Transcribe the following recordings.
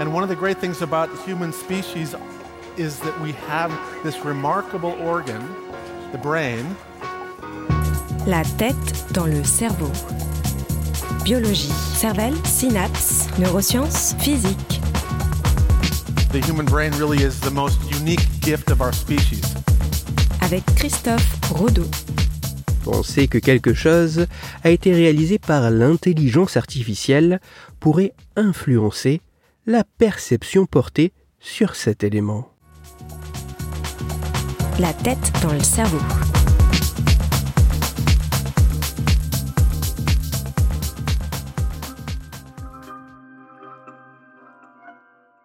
And one of the great things about the human species is that we have this remarkable organ, the brain. La tête dans le cerveau. Biologie, cervelle, synapses, neurosciences, physique. The human brain really is the most unique gift of our species. Avec Christophe Rodeau. Penser que quelque chose a été réalisé par l'intelligence artificielle pourrait influencer la perception portée sur cet élément. La tête dans le cerveau.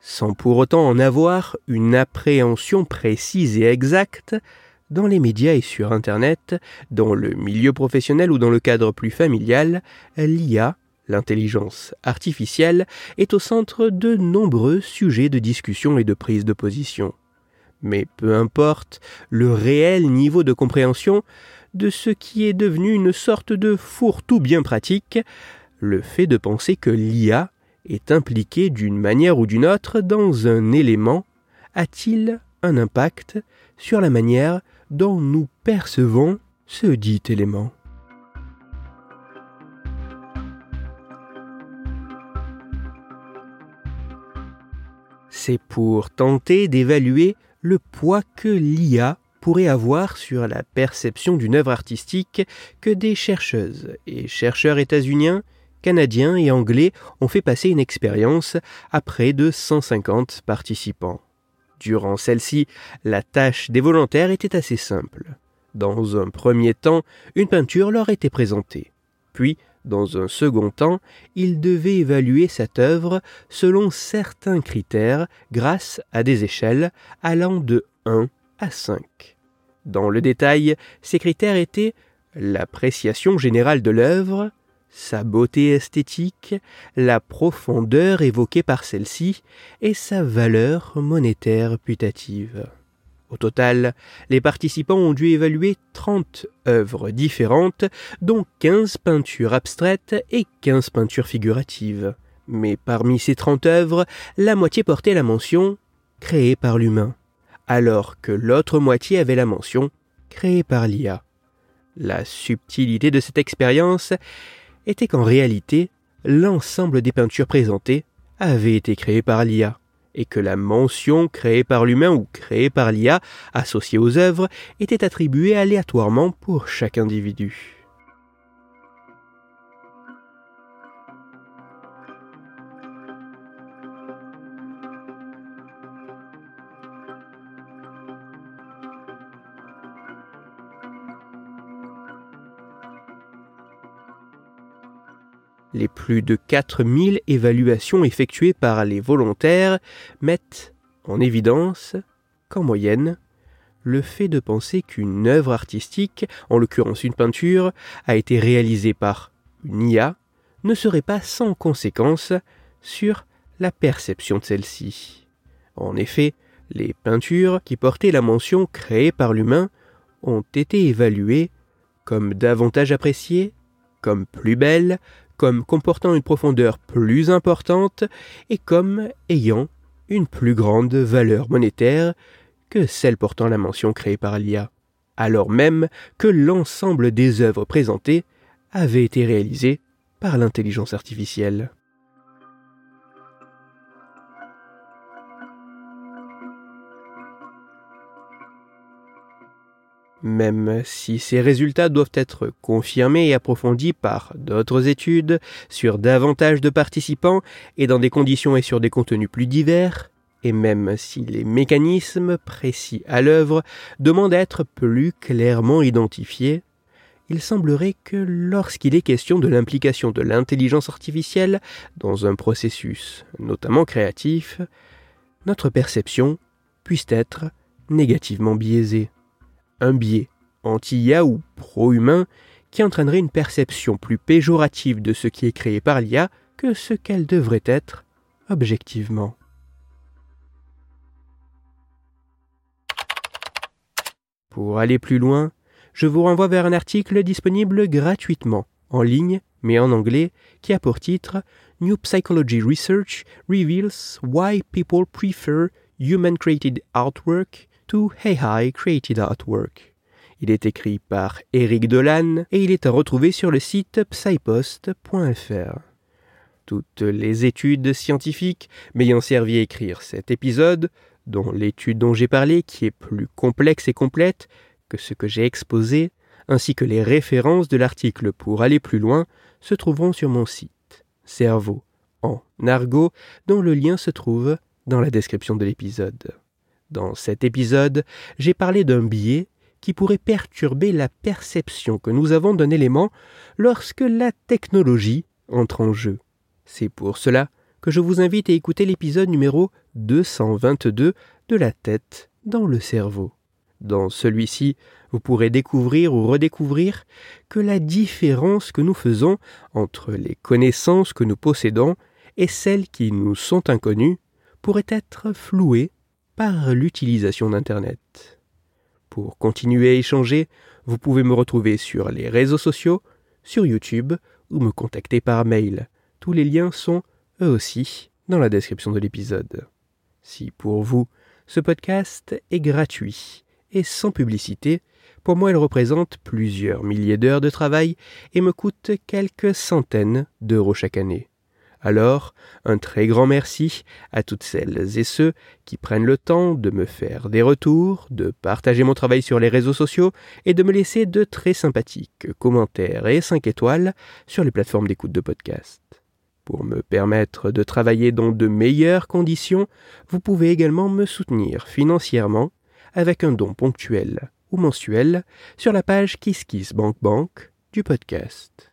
Sans pour autant en avoir une appréhension précise et exacte, dans les médias et sur Internet, dans le milieu professionnel ou dans le cadre plus familial, l'IA, l'intelligence artificielle, est au centre de nombreux sujets de discussion et de prise de position. Mais peu importe le réel niveau de compréhension de ce qui est devenu une sorte de fourre-tout bien pratique, le fait de penser que l'IA est impliquée d'une manière ou d'une autre dans un élément a-t-il un impact sur la manière dont nous percevons ce dit élément? C'est pour tenter d'évaluer le poids que l'IA pourrait avoir sur la perception d'une œuvre artistique que des chercheuses et chercheurs états-uniens, canadiens et anglais ont fait passer une expérience à près de 150 participants. Durant celle-ci, la tâche des volontaires était assez simple. Dans un premier temps, une peinture leur était présentée. Puis, dans un second temps, ils devaient évaluer cette œuvre selon certains critères grâce à des échelles allant de 1 à 5. Dans le détail, ces critères étaient l'appréciation générale de l'œuvre, sa beauté esthétique, la profondeur évoquée par celle-ci et sa valeur monétaire putative. Au total, les participants ont dû évaluer 30 œuvres différentes, dont 15 peintures abstraites et 15 peintures figuratives. Mais parmi ces 30 œuvres, la moitié portait la mention créée par l'humain, alors que l'autre moitié avait la mention créée par l'IA. La subtilité de cette expérience était qu'en réalité, l'ensemble des peintures présentées avait été créé par l'IA, et que la mention créée par l'humain ou créée par l'IA associée aux œuvres était attribuée aléatoirement pour chaque individu. Les plus de 4000 évaluations effectuées par les volontaires mettent en évidence qu'en moyenne, le fait de penser qu'une œuvre artistique, en l'occurrence une peinture, a été réalisée par une IA, ne serait pas sans conséquence sur la perception de celle-ci. En effet, les peintures qui portaient la mention créée par l'humain ont été évaluées comme davantage appréciées, comme plus belles, comme comportant une profondeur plus importante et comme ayant une plus grande valeur monétaire que celle portant la mention créée par l'IA, alors même que l'ensemble des œuvres présentées avait été réalisé par l'intelligence artificielle. Même si ces résultats doivent être confirmés et approfondis par d'autres études sur davantage de participants et dans des conditions et sur des contenus plus divers, et même si les mécanismes précis à l'œuvre demandent à être plus clairement identifiés, il semblerait que lorsqu'il est question de l'implication de l'intelligence artificielle dans un processus, notamment créatif, notre perception puisse être négativement biaisée un biais anti-IA ou pro-humain qui entraînerait une perception plus péjorative de ce qui est créé par l'IA que ce qu'elle devrait être objectivement. Pour aller plus loin, je vous renvoie vers un article disponible gratuitement en ligne mais en anglais, qui a pour titre New Psychology Research Reveals Why People Prefer Human Created Artwork to AI Created Artwork. Il est écrit par Eric Dolan et il est à retrouver sur le site psypost.fr. Toutes les études scientifiques m'ayant servi à écrire cet épisode, dont l'étude dont j'ai parlé qui est plus complexe et complète que ce que j'ai exposé, ainsi que les références de l'article pour aller plus loin, se trouveront sur mon site, Cerveau, en argot, dont le lien se trouve dans la description de l'épisode. Dans cet épisode, j'ai parlé d'un biais qui pourrait perturber la perception que nous avons d'un élément lorsque la technologie entre en jeu. C'est pour cela que je vous invite à écouter l'épisode numéro 222 de la tête dans le cerveau. Dans celui-ci, vous pourrez découvrir ou redécouvrir que la différence que nous faisons entre les connaissances que nous possédons et celles qui nous sont inconnues pourrait être flouée par l'utilisation d'Internet. Pour continuer à échanger, vous pouvez me retrouver sur les réseaux sociaux, sur YouTube ou me contacter par mail. Tous les liens sont, eux aussi, dans la description de l'épisode. Si pour vous, ce podcast est gratuit et sans publicité, pour moi il représente plusieurs milliers d'heures de travail et me coûte quelques centaines d'euros chaque année. Alors, un très grand merci à toutes celles et ceux qui prennent le temps de me faire des retours, de partager mon travail sur les réseaux sociaux et de me laisser de très sympathiques commentaires et 5 étoiles sur les plateformes d'écoute de podcast. Pour me permettre de travailler dans de meilleures conditions, vous pouvez également me soutenir financièrement avec un don ponctuel ou mensuel sur la page KissKissBankBank du podcast.